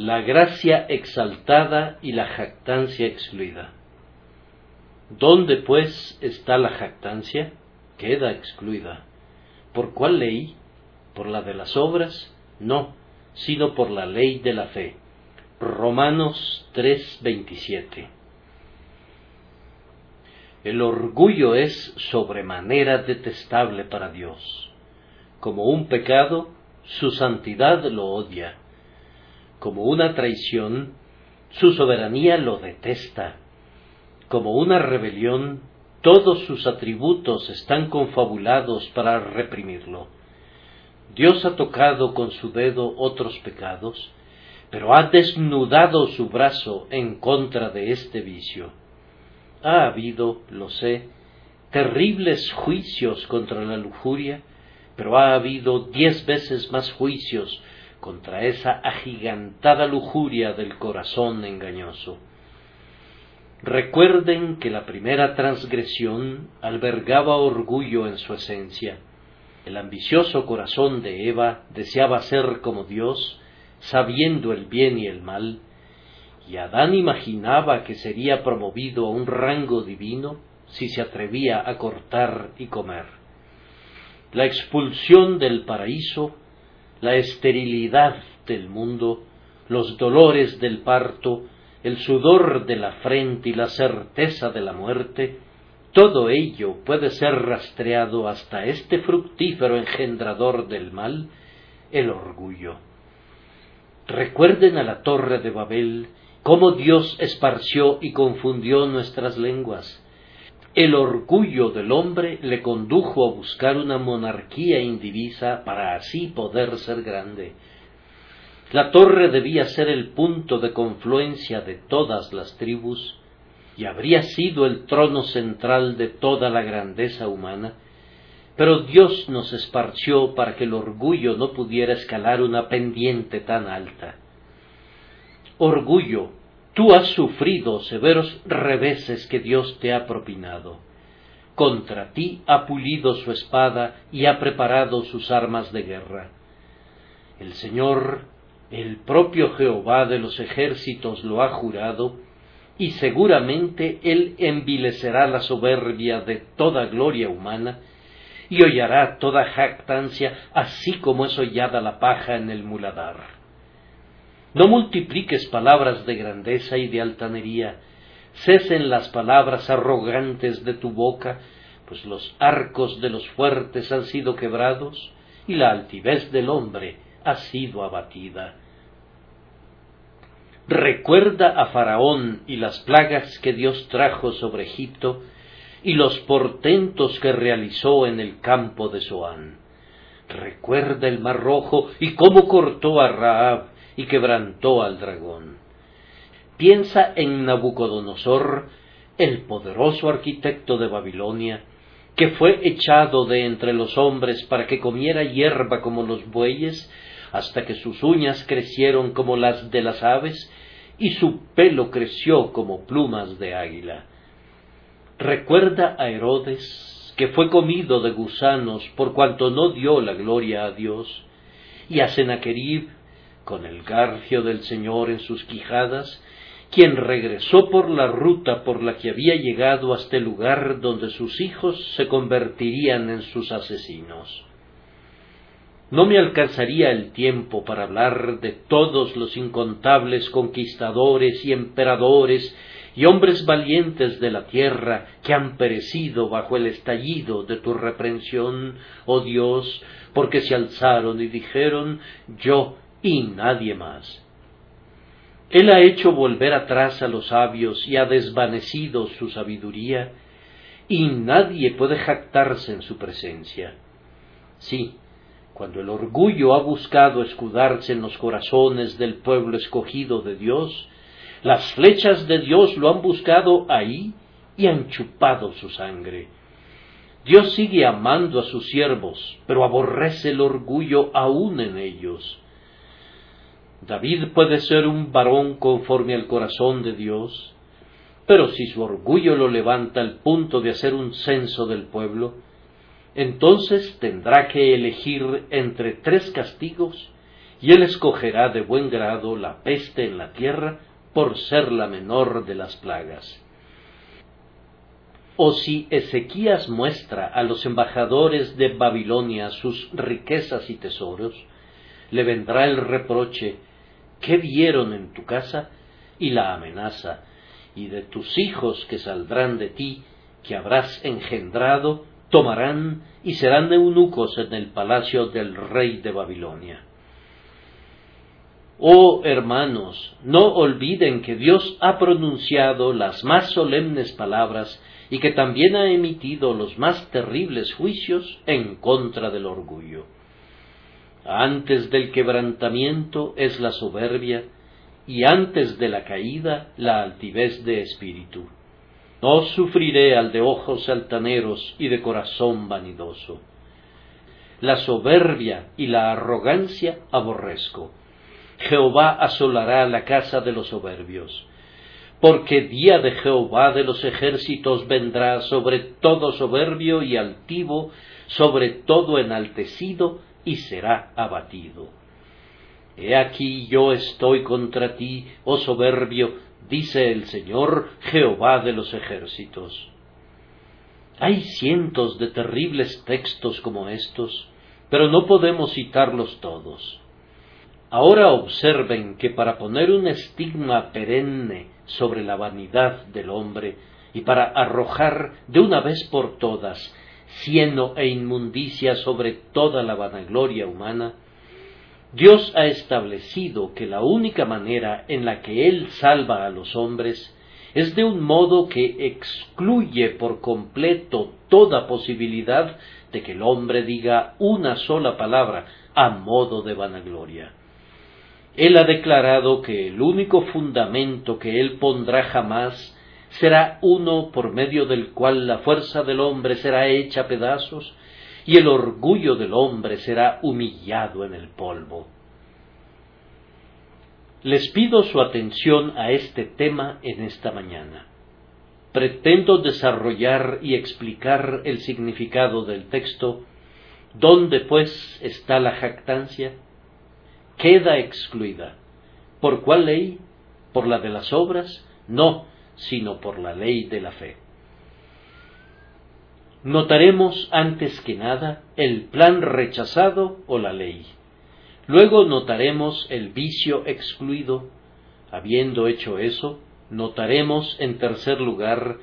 la gracia exaltada y la jactancia excluida. ¿Dónde, pues, está la jactancia? Queda excluida. ¿Por cuál ley? ¿Por la de las obras? No, sino por la ley de la fe. Romanos 3:27. El orgullo es sobremanera detestable para Dios. Como un pecado, su santidad lo odia. Como una traición, su soberanía lo detesta. Como una rebelión, todos sus atributos están confabulados para reprimirlo. Dios ha tocado con su dedo otros pecados, pero ha desnudado su brazo en contra de este vicio. Ha habido, lo sé, terribles juicios contra la lujuria, pero ha habido diez veces más juicios contra esa agigantada lujuria del corazón engañoso. Recuerden que la primera transgresión albergaba orgullo en su esencia. El ambicioso corazón de Eva deseaba ser como Dios, sabiendo el bien y el mal, y Adán imaginaba que sería promovido a un rango divino si se atrevía a cortar y comer. La expulsión del paraíso, la esterilidad del mundo, los dolores del parto, el sudor de la frente y la certeza de la muerte, todo ello puede ser rastreado hasta este fructífero engendrador del mal, el orgullo. Recuerden a la torre de Babel cómo Dios esparció y confundió nuestras lenguas. El orgullo del hombre le condujo a buscar una monarquía indivisa para así poder ser grande. La torre debía ser el punto de confluencia de todas las tribus y habría sido el trono central de toda la grandeza humana, pero Dios nos esparció para que el orgullo no pudiera escalar una pendiente tan alta. Orgullo, tú has sufrido severos reveses que Dios te ha propinado. Contra ti ha pulido su espada y ha preparado sus armas de guerra. El Señor, el propio Jehová de los ejércitos lo ha jurado, y seguramente Él envilecerá la soberbia de toda gloria humana, y hollará toda jactancia, así como es hollada la paja en el muladar. No multipliques palabras de grandeza y de altanería, cesen las palabras arrogantes de tu boca, pues los arcos de los fuertes han sido quebrados, y la altivez del hombre ha sido abatida. Recuerda a Faraón y las plagas que Dios trajo sobre Egipto, y los portentos que realizó en el campo de Zoán. Recuerda el mar rojo y cómo cortó a Raab y quebrantó al dragón. Piensa en Nabucodonosor, el poderoso arquitecto de Babilonia, que fue echado de entre los hombres para que comiera hierba como los bueyes, hasta que sus uñas crecieron como las de las aves, y su pelo creció como plumas de águila. Recuerda a Herodes, que fue comido de gusanos por cuanto no dio la gloria a Dios, y a Sennacherib, con el garfio del Señor en sus quijadas, quien regresó por la ruta por la que había llegado hasta el lugar donde sus hijos se convertirían en sus asesinos. No me alcanzaría el tiempo para hablar de todos los incontables conquistadores y emperadores y hombres valientes de la tierra que han perecido bajo el estallido de tu reprensión, oh Dios, porque se alzaron y dijeron yo y nadie más. Él ha hecho volver atrás a los sabios y ha desvanecido su sabiduría, y nadie puede jactarse en su presencia. Sí, cuando el orgullo ha buscado escudarse en los corazones del pueblo escogido de Dios, las flechas de Dios lo han buscado ahí y han chupado su sangre. Dios sigue amando a sus siervos, pero aborrece el orgullo aún en ellos. David puede ser un varón conforme al corazón de Dios, pero si su orgullo lo levanta al punto de hacer un censo del pueblo, entonces tendrá que elegir entre tres castigos y él escogerá de buen grado la peste en la tierra por ser la menor de las plagas. O si Ezequías muestra a los embajadores de Babilonia sus riquezas y tesoros, le vendrá el reproche, ¿qué vieron en tu casa? y la amenaza, y de tus hijos que saldrán de ti, que habrás engendrado, tomarán y serán eunucos en el palacio del rey de Babilonia. Oh hermanos, no olviden que Dios ha pronunciado las más solemnes palabras y que también ha emitido los más terribles juicios en contra del orgullo. Antes del quebrantamiento es la soberbia, y antes de la caída la altivez de espíritu. No sufriré al de ojos altaneros y de corazón vanidoso. La soberbia y la arrogancia aborrezco Jehová asolará la casa de los soberbios. Porque día de Jehová de los ejércitos vendrá sobre todo soberbio y altivo, sobre todo enaltecido, y será abatido. He aquí yo estoy contra ti, oh soberbio, dice el Señor Jehová de los ejércitos. Hay cientos de terribles textos como estos, pero no podemos citarlos todos. Ahora observen que para poner un estigma perenne sobre la vanidad del hombre y para arrojar de una vez por todas cieno e inmundicia sobre toda la vanagloria humana, Dios ha establecido que la única manera en la que Él salva a los hombres es de un modo que excluye por completo toda posibilidad de que el hombre diga una sola palabra a modo de vanagloria. Él ha declarado que el único fundamento que Él pondrá jamás será uno por medio del cual la fuerza del hombre será hecha pedazos y el orgullo del hombre será humillado en el polvo. Les pido su atención a este tema en esta mañana. Pretendo desarrollar y explicar el significado del texto ¿Dónde pues está la jactancia? queda excluida. ¿Por cuál ley? ¿Por la de las obras? No, sino por la ley de la fe. Notaremos antes que nada el plan rechazado o la ley. Luego notaremos el vicio excluido. Habiendo hecho eso, notaremos en tercer lugar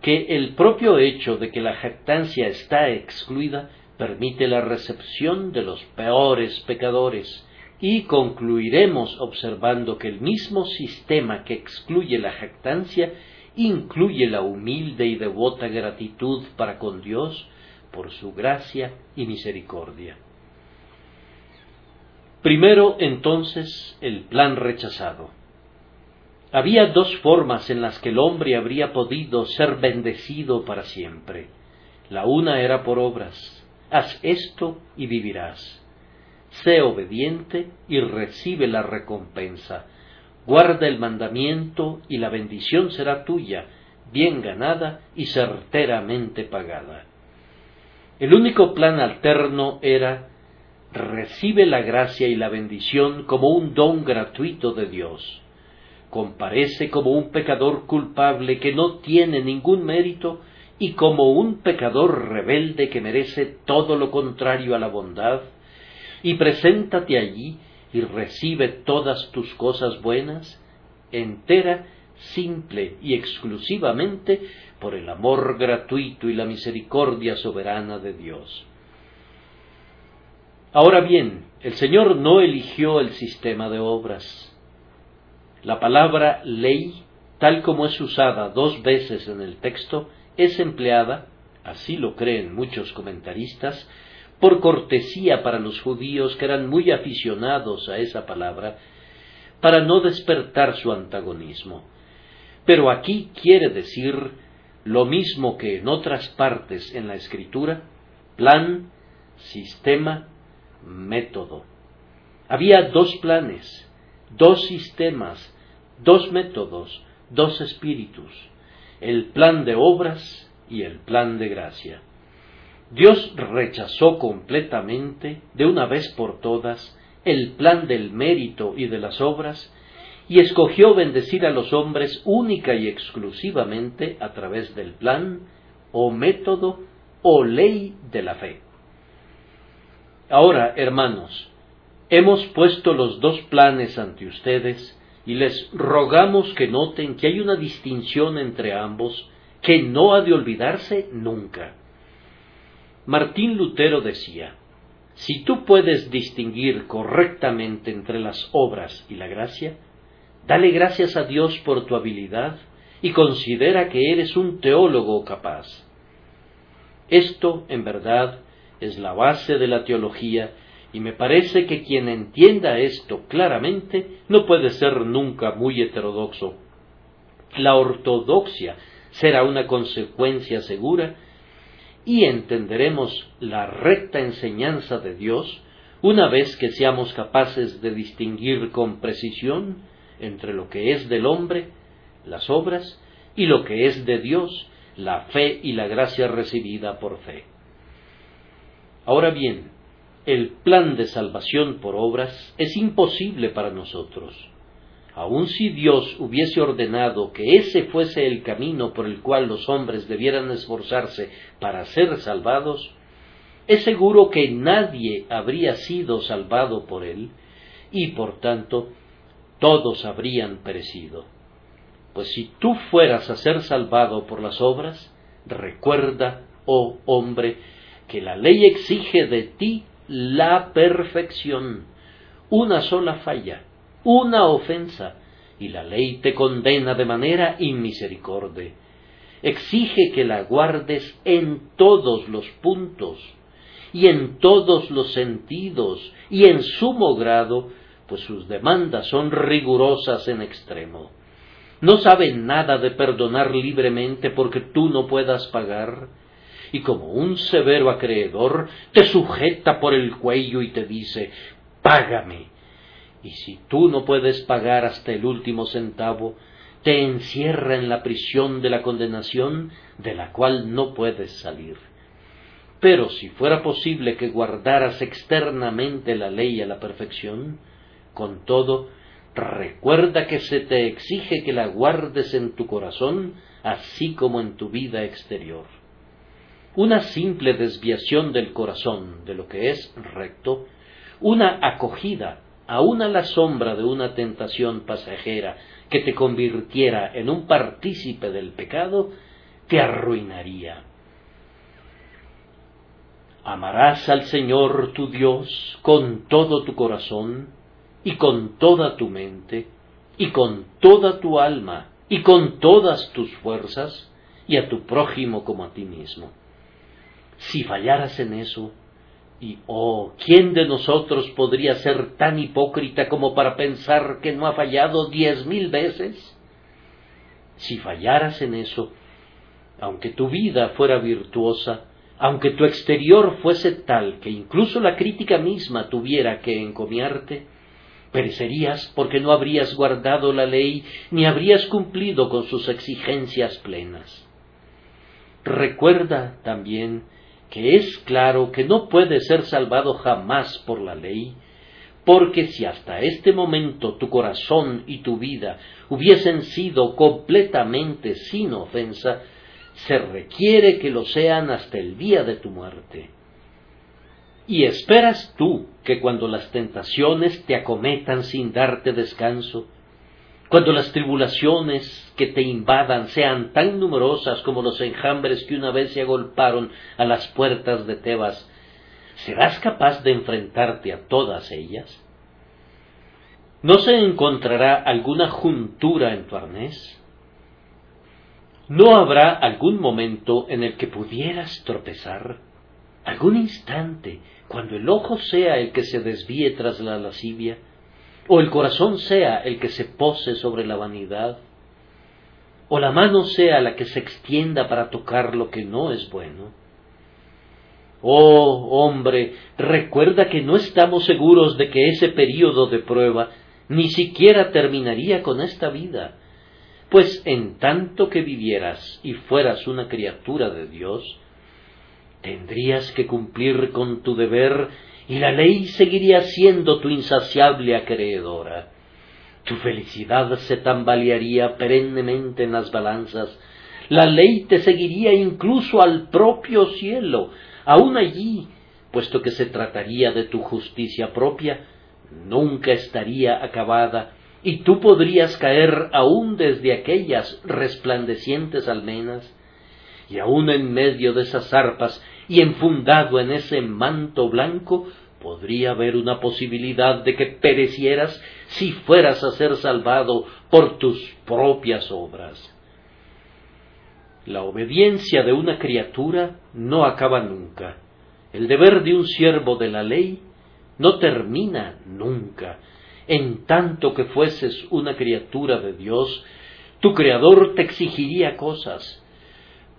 que el propio hecho de que la jactancia está excluida permite la recepción de los peores pecadores, y concluiremos observando que el mismo sistema que excluye la jactancia incluye la humilde y devota gratitud para con Dios por su gracia y misericordia. Primero, entonces, el plan rechazado. Había dos formas en las que el hombre habría podido ser bendecido para siempre. La una era por obras. Haz esto y vivirás sé obediente y recibe la recompensa. Guarda el mandamiento y la bendición será tuya, bien ganada y certeramente pagada. El único plan alterno era recibe la gracia y la bendición como un don gratuito de Dios. Comparece como un pecador culpable que no tiene ningún mérito y como un pecador rebelde que merece todo lo contrario a la bondad y preséntate allí y recibe todas tus cosas buenas, entera, simple y exclusivamente por el amor gratuito y la misericordia soberana de Dios. Ahora bien, el Señor no eligió el sistema de obras. La palabra ley, tal como es usada dos veces en el texto, es empleada, así lo creen muchos comentaristas, por cortesía para los judíos que eran muy aficionados a esa palabra, para no despertar su antagonismo. Pero aquí quiere decir lo mismo que en otras partes en la escritura, plan, sistema, método. Había dos planes, dos sistemas, dos métodos, dos espíritus, el plan de obras y el plan de gracia. Dios rechazó completamente, de una vez por todas, el plan del mérito y de las obras, y escogió bendecir a los hombres única y exclusivamente a través del plan o método o ley de la fe. Ahora, hermanos, hemos puesto los dos planes ante ustedes y les rogamos que noten que hay una distinción entre ambos que no ha de olvidarse nunca. Martín Lutero decía, si tú puedes distinguir correctamente entre las obras y la gracia, dale gracias a Dios por tu habilidad y considera que eres un teólogo capaz. Esto, en verdad, es la base de la teología y me parece que quien entienda esto claramente no puede ser nunca muy heterodoxo. La ortodoxia será una consecuencia segura y entenderemos la recta enseñanza de Dios una vez que seamos capaces de distinguir con precisión entre lo que es del hombre, las obras, y lo que es de Dios, la fe y la gracia recibida por fe. Ahora bien, el plan de salvación por obras es imposible para nosotros. Aun si Dios hubiese ordenado que ese fuese el camino por el cual los hombres debieran esforzarse para ser salvados, es seguro que nadie habría sido salvado por él, y por tanto todos habrían perecido. Pues si tú fueras a ser salvado por las obras, recuerda, oh hombre, que la ley exige de ti la perfección, una sola falla, una ofensa, y la ley te condena de manera inmisericordia. Exige que la guardes en todos los puntos, y en todos los sentidos, y en sumo grado, pues sus demandas son rigurosas en extremo. No sabe nada de perdonar libremente porque tú no puedas pagar, y como un severo acreedor te sujeta por el cuello y te dice Págame. Y si tú no puedes pagar hasta el último centavo, te encierra en la prisión de la condenación de la cual no puedes salir. Pero si fuera posible que guardaras externamente la ley a la perfección, con todo, recuerda que se te exige que la guardes en tu corazón, así como en tu vida exterior. Una simple desviación del corazón de lo que es recto, una acogida aun a la sombra de una tentación pasajera que te convirtiera en un partícipe del pecado, te arruinaría. Amarás al Señor tu Dios con todo tu corazón, y con toda tu mente, y con toda tu alma, y con todas tus fuerzas, y a tu prójimo como a ti mismo. Si fallaras en eso, y oh, ¿quién de nosotros podría ser tan hipócrita como para pensar que no ha fallado diez mil veces? Si fallaras en eso, aunque tu vida fuera virtuosa, aunque tu exterior fuese tal que incluso la crítica misma tuviera que encomiarte, perecerías porque no habrías guardado la ley ni habrías cumplido con sus exigencias plenas. Recuerda también que es claro que no puede ser salvado jamás por la ley, porque si hasta este momento tu corazón y tu vida hubiesen sido completamente sin ofensa, se requiere que lo sean hasta el día de tu muerte. ¿Y esperas tú que cuando las tentaciones te acometan sin darte descanso, cuando las tribulaciones que te invadan sean tan numerosas como los enjambres que una vez se agolparon a las puertas de Tebas, ¿serás capaz de enfrentarte a todas ellas? ¿No se encontrará alguna juntura en tu arnés? ¿No habrá algún momento en el que pudieras tropezar? ¿Algún instante cuando el ojo sea el que se desvíe tras la lascivia? O el corazón sea el que se pose sobre la vanidad, o la mano sea la que se extienda para tocar lo que no es bueno. Oh hombre, recuerda que no estamos seguros de que ese período de prueba ni siquiera terminaría con esta vida, pues en tanto que vivieras y fueras una criatura de Dios, tendrías que cumplir con tu deber y la ley seguiría siendo tu insaciable acreedora. Tu felicidad se tambalearía perennemente en las balanzas, la ley te seguiría incluso al propio cielo, aun allí, puesto que se trataría de tu justicia propia, nunca estaría acabada, y tú podrías caer aún desde aquellas resplandecientes almenas, y aun en medio de esas arpas y enfundado en ese manto blanco, podría haber una posibilidad de que perecieras si fueras a ser salvado por tus propias obras. La obediencia de una criatura no acaba nunca. El deber de un siervo de la ley no termina nunca. En tanto que fueses una criatura de Dios, tu Creador te exigiría cosas.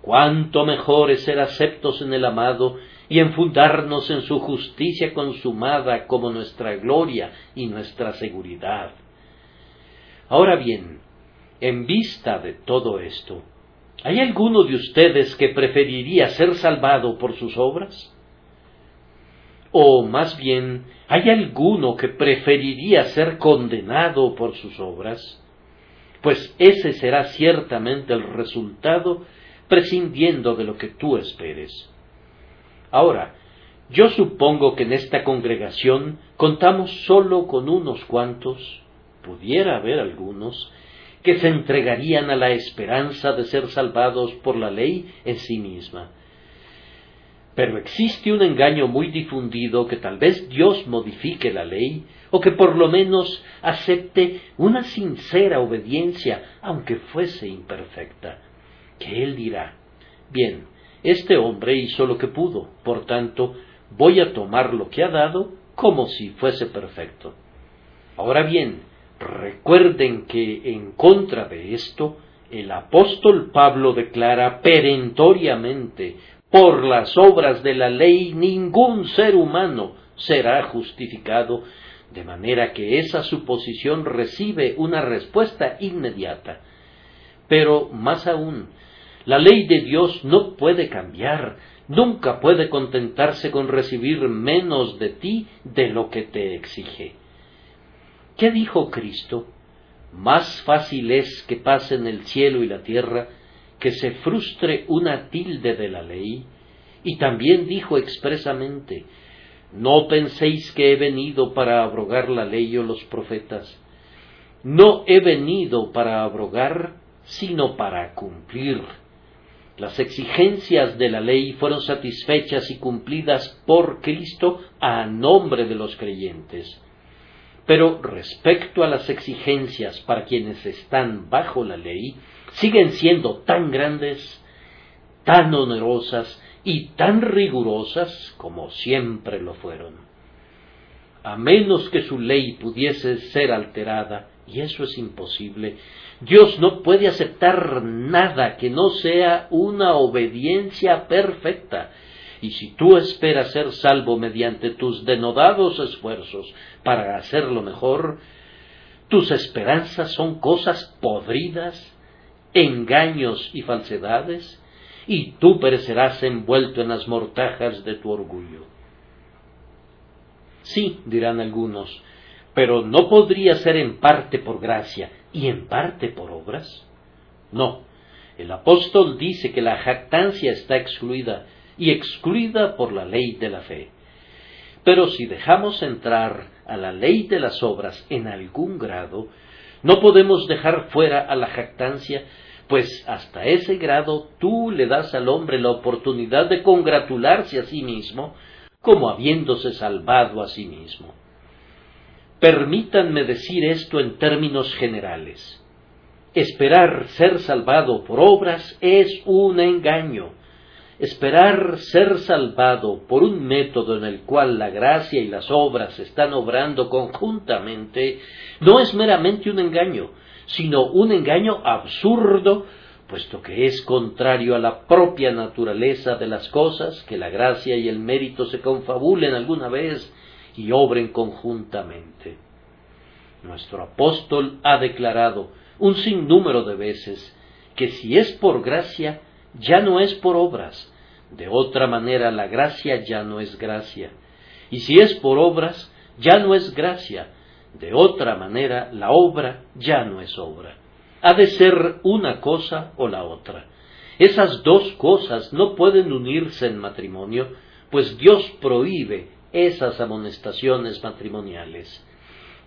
Cuánto mejor es ser aceptos en el amado y enfundarnos en su justicia consumada como nuestra gloria y nuestra seguridad. Ahora bien, en vista de todo esto, ¿hay alguno de ustedes que preferiría ser salvado por sus obras? O más bien, ¿hay alguno que preferiría ser condenado por sus obras? Pues ese será ciertamente el resultado prescindiendo de lo que tú esperes. Ahora, yo supongo que en esta congregación contamos solo con unos cuantos, pudiera haber algunos, que se entregarían a la esperanza de ser salvados por la ley en sí misma. Pero existe un engaño muy difundido que tal vez Dios modifique la ley o que por lo menos acepte una sincera obediencia, aunque fuese imperfecta, que Él dirá, bien, este hombre hizo lo que pudo, por tanto, voy a tomar lo que ha dado como si fuese perfecto. Ahora bien, recuerden que en contra de esto, el apóstol Pablo declara perentoriamente, por las obras de la ley ningún ser humano será justificado, de manera que esa suposición recibe una respuesta inmediata. Pero más aún, la ley de Dios no puede cambiar, nunca puede contentarse con recibir menos de ti de lo que te exige. ¿Qué dijo Cristo? Más fácil es que pasen el cielo y la tierra que se frustre una tilde de la ley. Y también dijo expresamente, no penséis que he venido para abrogar la ley o los profetas. No he venido para abrogar, sino para cumplir. Las exigencias de la ley fueron satisfechas y cumplidas por Cristo a nombre de los creyentes. Pero respecto a las exigencias para quienes están bajo la ley, siguen siendo tan grandes, tan onerosas y tan rigurosas como siempre lo fueron. A menos que su ley pudiese ser alterada, y eso es imposible, Dios no puede aceptar nada que no sea una obediencia perfecta. Y si tú esperas ser salvo mediante tus denodados esfuerzos para hacerlo mejor, tus esperanzas son cosas podridas, engaños y falsedades, y tú perecerás envuelto en las mortajas de tu orgullo. Sí, dirán algunos, pero no podría ser en parte por gracia y en parte por obras. No, el apóstol dice que la jactancia está excluida y excluida por la ley de la fe. Pero si dejamos entrar a la ley de las obras en algún grado, no podemos dejar fuera a la jactancia, pues hasta ese grado tú le das al hombre la oportunidad de congratularse a sí mismo como habiéndose salvado a sí mismo. Permítanme decir esto en términos generales. Esperar ser salvado por obras es un engaño. Esperar ser salvado por un método en el cual la gracia y las obras están obrando conjuntamente no es meramente un engaño, sino un engaño absurdo, puesto que es contrario a la propia naturaleza de las cosas que la gracia y el mérito se confabulen alguna vez y obren conjuntamente. Nuestro apóstol ha declarado un sinnúmero de veces que si es por gracia, ya no es por obras. De otra manera, la gracia ya no es gracia. Y si es por obras, ya no es gracia. De otra manera, la obra ya no es obra. Ha de ser una cosa o la otra. Esas dos cosas no pueden unirse en matrimonio, pues Dios prohíbe esas amonestaciones matrimoniales.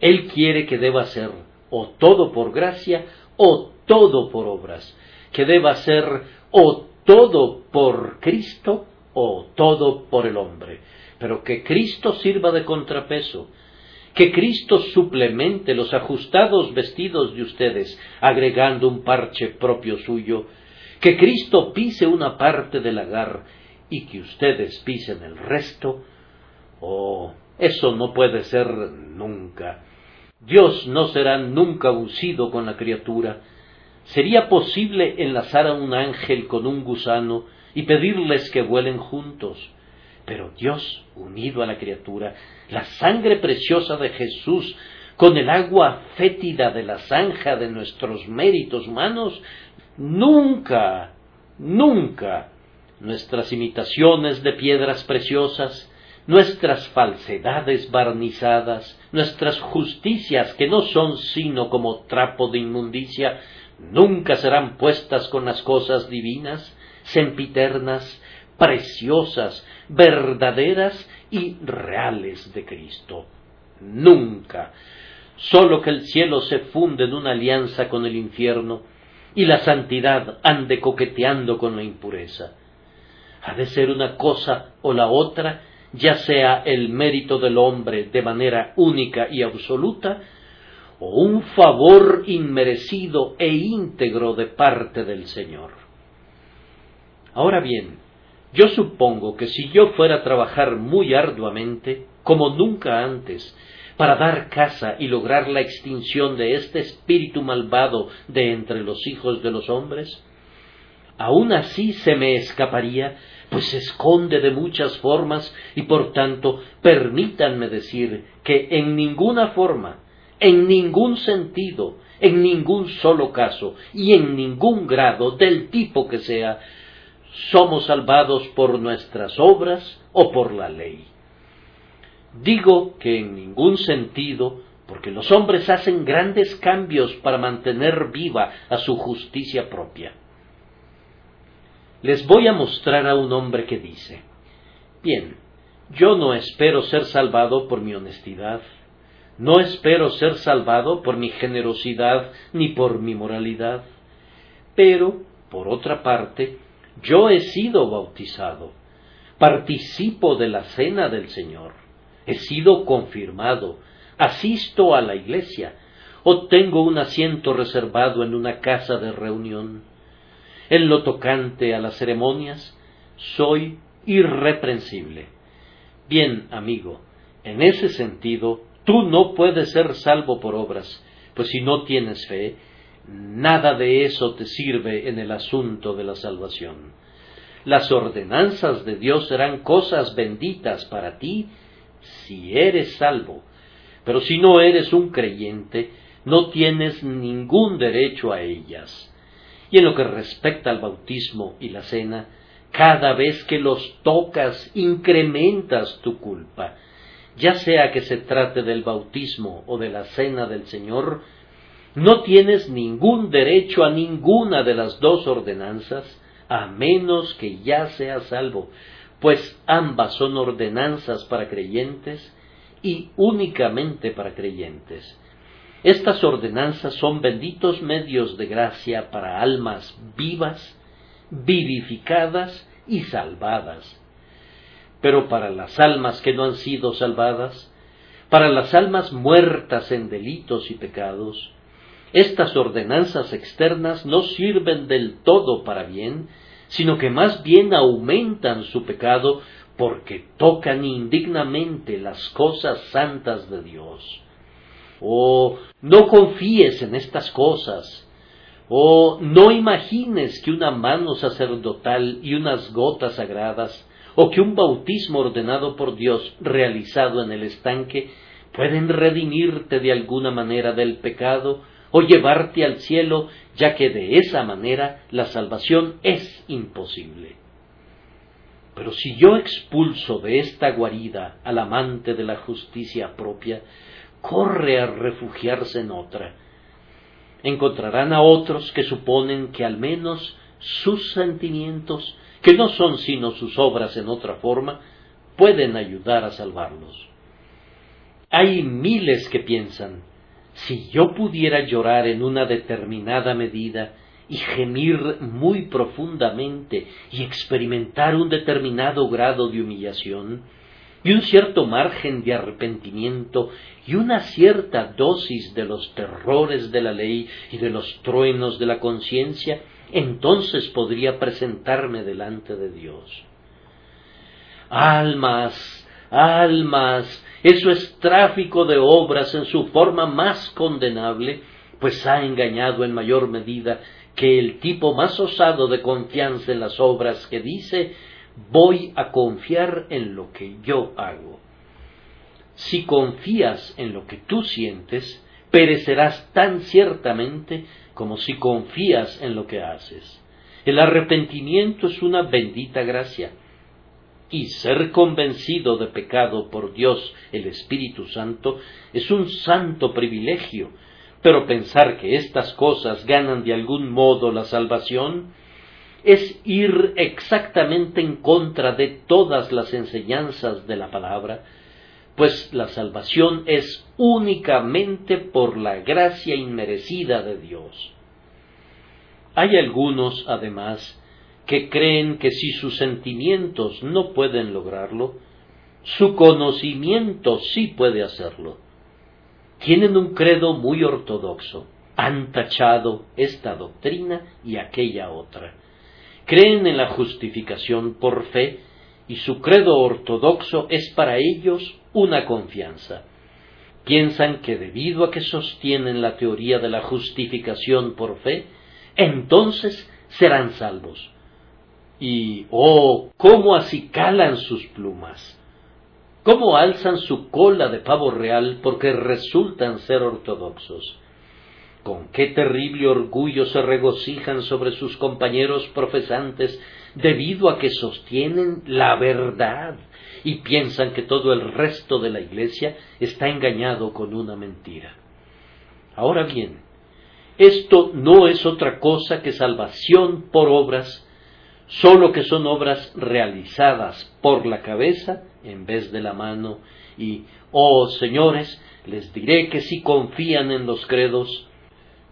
Él quiere que deba ser o todo por gracia o todo por obras, que deba ser o todo por Cristo o todo por el hombre, pero que Cristo sirva de contrapeso, que Cristo suplemente los ajustados vestidos de ustedes, agregando un parche propio suyo, que Cristo pise una parte del lagar y que ustedes pisen el resto, oh, eso no puede ser nunca. Dios no será nunca uncido con la criatura. ¿Sería posible enlazar a un ángel con un gusano y pedirles que vuelen juntos? Pero Dios, unido a la criatura, la sangre preciosa de Jesús, con el agua fétida de la zanja de nuestros méritos humanos, nunca, nunca nuestras imitaciones de piedras preciosas, nuestras falsedades barnizadas, nuestras justicias que no son sino como trapo de inmundicia, nunca serán puestas con las cosas divinas, sempiternas, preciosas, verdaderas y reales de Cristo. Nunca. Sólo que el cielo se funde en una alianza con el infierno y la santidad ande coqueteando con la impureza. Ha de ser una cosa o la otra ya sea el mérito del hombre de manera única y absoluta, o un favor inmerecido e íntegro de parte del Señor. Ahora bien, yo supongo que si yo fuera a trabajar muy arduamente, como nunca antes, para dar casa y lograr la extinción de este espíritu malvado de entre los hijos de los hombres, aun así se me escaparía pues se esconde de muchas formas y por tanto permítanme decir que en ninguna forma, en ningún sentido, en ningún solo caso y en ningún grado del tipo que sea, somos salvados por nuestras obras o por la ley. Digo que en ningún sentido, porque los hombres hacen grandes cambios para mantener viva a su justicia propia les voy a mostrar a un hombre que dice, bien, yo no espero ser salvado por mi honestidad, no espero ser salvado por mi generosidad ni por mi moralidad, pero, por otra parte, yo he sido bautizado, participo de la cena del Señor, he sido confirmado, asisto a la iglesia, o tengo un asiento reservado en una casa de reunión en lo tocante a las ceremonias, soy irreprensible. Bien, amigo, en ese sentido, tú no puedes ser salvo por obras, pues si no tienes fe, nada de eso te sirve en el asunto de la salvación. Las ordenanzas de Dios serán cosas benditas para ti si eres salvo, pero si no eres un creyente, no tienes ningún derecho a ellas. Y en lo que respecta al bautismo y la cena, cada vez que los tocas incrementas tu culpa. Ya sea que se trate del bautismo o de la cena del Señor, no tienes ningún derecho a ninguna de las dos ordenanzas, a menos que ya seas salvo, pues ambas son ordenanzas para creyentes y únicamente para creyentes. Estas ordenanzas son benditos medios de gracia para almas vivas, vivificadas y salvadas. Pero para las almas que no han sido salvadas, para las almas muertas en delitos y pecados, estas ordenanzas externas no sirven del todo para bien, sino que más bien aumentan su pecado porque tocan indignamente las cosas santas de Dios. Oh, no confíes en estas cosas. Oh, no imagines que una mano sacerdotal y unas gotas sagradas, o que un bautismo ordenado por Dios realizado en el estanque, pueden redimirte de alguna manera del pecado o llevarte al cielo, ya que de esa manera la salvación es imposible. Pero si yo expulso de esta guarida al amante de la justicia propia, corre a refugiarse en otra. Encontrarán a otros que suponen que al menos sus sentimientos, que no son sino sus obras en otra forma, pueden ayudar a salvarlos. Hay miles que piensan, si yo pudiera llorar en una determinada medida y gemir muy profundamente y experimentar un determinado grado de humillación, y un cierto margen de arrepentimiento y una cierta dosis de los terrores de la ley y de los truenos de la conciencia, entonces podría presentarme delante de Dios. Almas, almas, eso es tráfico de obras en su forma más condenable, pues ha engañado en mayor medida que el tipo más osado de confianza en las obras que dice voy a confiar en lo que yo hago. Si confías en lo que tú sientes, perecerás tan ciertamente como si confías en lo que haces. El arrepentimiento es una bendita gracia, y ser convencido de pecado por Dios el Espíritu Santo es un santo privilegio, pero pensar que estas cosas ganan de algún modo la salvación es ir exactamente en contra de todas las enseñanzas de la palabra, pues la salvación es únicamente por la gracia inmerecida de Dios. Hay algunos, además, que creen que si sus sentimientos no pueden lograrlo, su conocimiento sí puede hacerlo. Tienen un credo muy ortodoxo, han tachado esta doctrina y aquella otra creen en la justificación por fe y su credo ortodoxo es para ellos una confianza. Piensan que debido a que sostienen la teoría de la justificación por fe, entonces serán salvos. Y, oh, cómo acicalan sus plumas, cómo alzan su cola de pavo real porque resultan ser ortodoxos con qué terrible orgullo se regocijan sobre sus compañeros profesantes debido a que sostienen la verdad y piensan que todo el resto de la Iglesia está engañado con una mentira. Ahora bien, esto no es otra cosa que salvación por obras, sólo que son obras realizadas por la cabeza en vez de la mano, y, oh señores, les diré que si confían en los credos,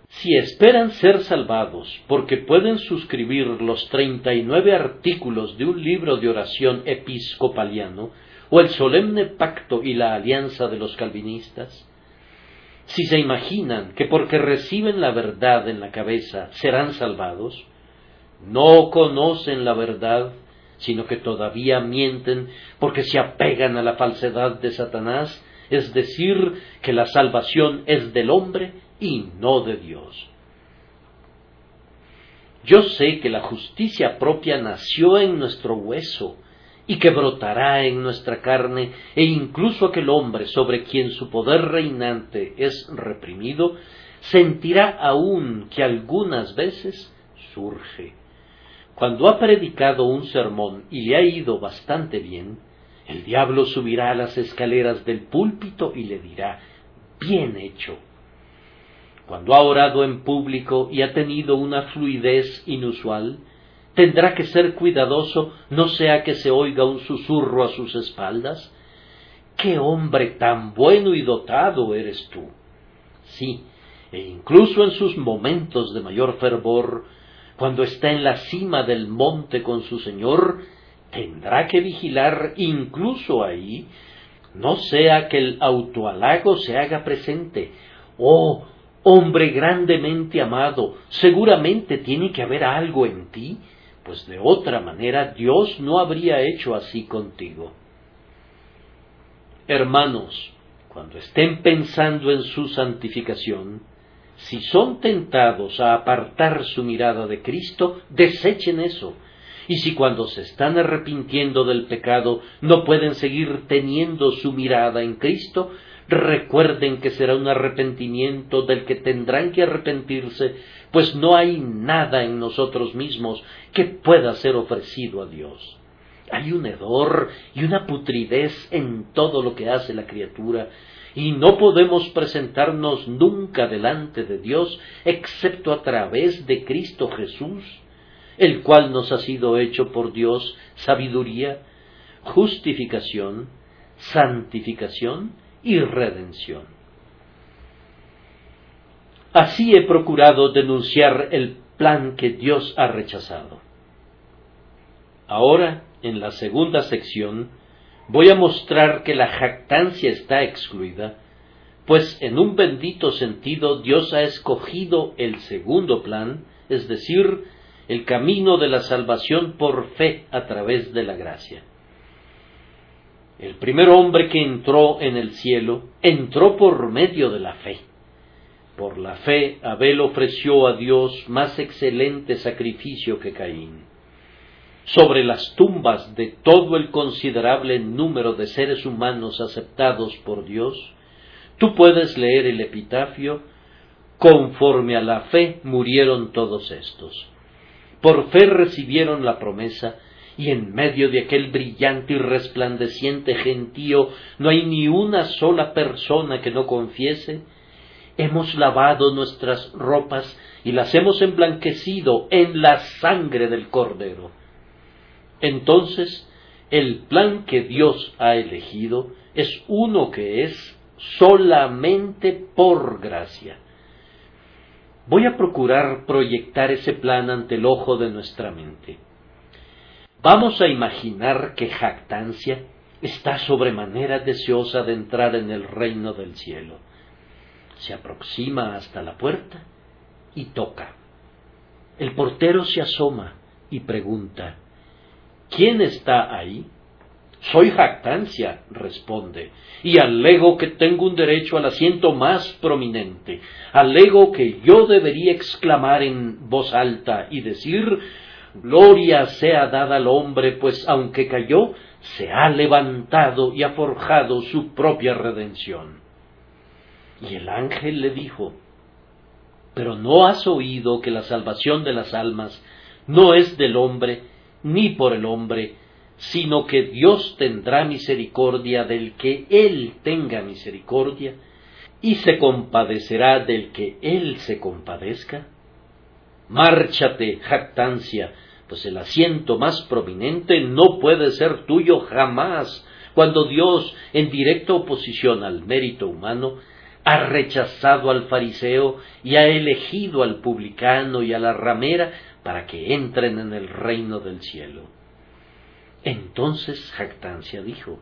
si esperan ser salvados porque pueden suscribir los treinta y nueve artículos de un libro de oración episcopaliano o el solemne pacto y la alianza de los calvinistas, si se imaginan que porque reciben la verdad en la cabeza serán salvados, no conocen la verdad, sino que todavía mienten porque se apegan a la falsedad de Satanás, es decir, que la salvación es del hombre y no de Dios. Yo sé que la justicia propia nació en nuestro hueso y que brotará en nuestra carne, e incluso aquel hombre sobre quien su poder reinante es reprimido, sentirá aún que algunas veces surge. Cuando ha predicado un sermón y le ha ido bastante bien, el diablo subirá a las escaleras del púlpito y le dirá, bien hecho, cuando ha orado en público y ha tenido una fluidez inusual, tendrá que ser cuidadoso no sea que se oiga un susurro a sus espaldas. ¡Qué hombre tan bueno y dotado eres tú! Sí, e incluso en sus momentos de mayor fervor, cuando está en la cima del monte con su Señor, tendrá que vigilar incluso ahí, no sea que el autoalago se haga presente. Oh, hombre grandemente amado, seguramente tiene que haber algo en ti, pues de otra manera Dios no habría hecho así contigo. Hermanos, cuando estén pensando en su santificación, si son tentados a apartar su mirada de Cristo, desechen eso. Y si cuando se están arrepintiendo del pecado no pueden seguir teniendo su mirada en Cristo, recuerden que será un arrepentimiento del que tendrán que arrepentirse, pues no hay nada en nosotros mismos que pueda ser ofrecido a Dios. Hay un hedor y una putridez en todo lo que hace la criatura, y no podemos presentarnos nunca delante de Dios excepto a través de Cristo Jesús, el cual nos ha sido hecho por Dios sabiduría, justificación, santificación y redención. Así he procurado denunciar el plan que Dios ha rechazado. Ahora, en la segunda sección, voy a mostrar que la jactancia está excluida, pues en un bendito sentido Dios ha escogido el segundo plan, es decir, el camino de la salvación por fe a través de la gracia. El primer hombre que entró en el cielo entró por medio de la fe. Por la fe Abel ofreció a Dios más excelente sacrificio que Caín sobre las tumbas de todo el considerable número de seres humanos aceptados por Dios, tú puedes leer el epitafio, conforme a la fe murieron todos estos. Por fe recibieron la promesa, y en medio de aquel brillante y resplandeciente gentío no hay ni una sola persona que no confiese, hemos lavado nuestras ropas y las hemos emblanquecido en la sangre del Cordero entonces el plan que Dios ha elegido es uno que es solamente por gracia. Voy a procurar proyectar ese plan ante el ojo de nuestra mente. Vamos a imaginar que jactancia está sobremanera deseosa de entrar en el reino del cielo. Se aproxima hasta la puerta y toca. El portero se asoma y pregunta ¿Quién está ahí? Soy jactancia, responde, y alego que tengo un derecho al asiento más prominente. Alego que yo debería exclamar en voz alta y decir Gloria sea dada al hombre, pues aunque cayó, se ha levantado y ha forjado su propia redención. Y el ángel le dijo, Pero no has oído que la salvación de las almas no es del hombre, ni por el hombre, sino que Dios tendrá misericordia del que Él tenga misericordia, y se compadecerá del que Él se compadezca? Márchate, jactancia, pues el asiento más prominente no puede ser tuyo jamás, cuando Dios, en directa oposición al mérito humano, ha rechazado al fariseo y ha elegido al publicano y a la ramera para que entren en el reino del cielo. Entonces Jactancia dijo,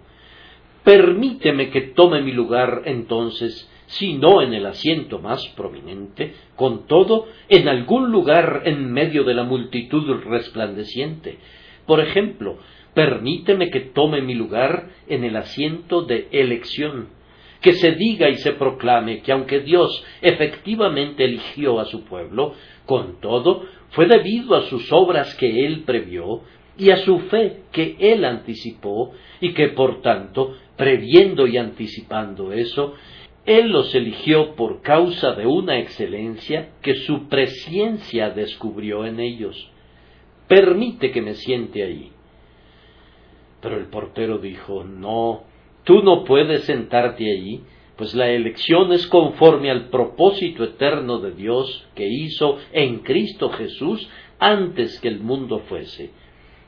Permíteme que tome mi lugar entonces, si no en el asiento más prominente, con todo en algún lugar en medio de la multitud resplandeciente. Por ejemplo, permíteme que tome mi lugar en el asiento de elección, que se diga y se proclame que aunque Dios efectivamente eligió a su pueblo, con todo fue debido a sus obras que él previó y a su fe que él anticipó y que por tanto, previendo y anticipando eso, él los eligió por causa de una excelencia que su presciencia descubrió en ellos. Permite que me siente ahí. Pero el portero dijo, no, tú no puedes sentarte allí, pues la elección es conforme al propósito eterno de Dios que hizo en Cristo Jesús antes que el mundo fuese.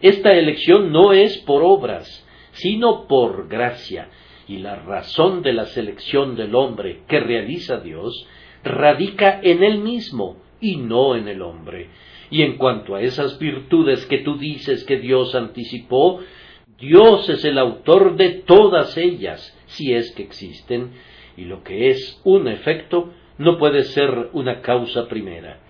Esta elección no es por obras, sino por gracia, y la razón de la selección del hombre que realiza Dios radica en él mismo y no en el hombre. Y en cuanto a esas virtudes que tú dices que Dios anticipó, Dios es el autor de todas ellas, si es que existen, y lo que es un efecto no puede ser una causa primera.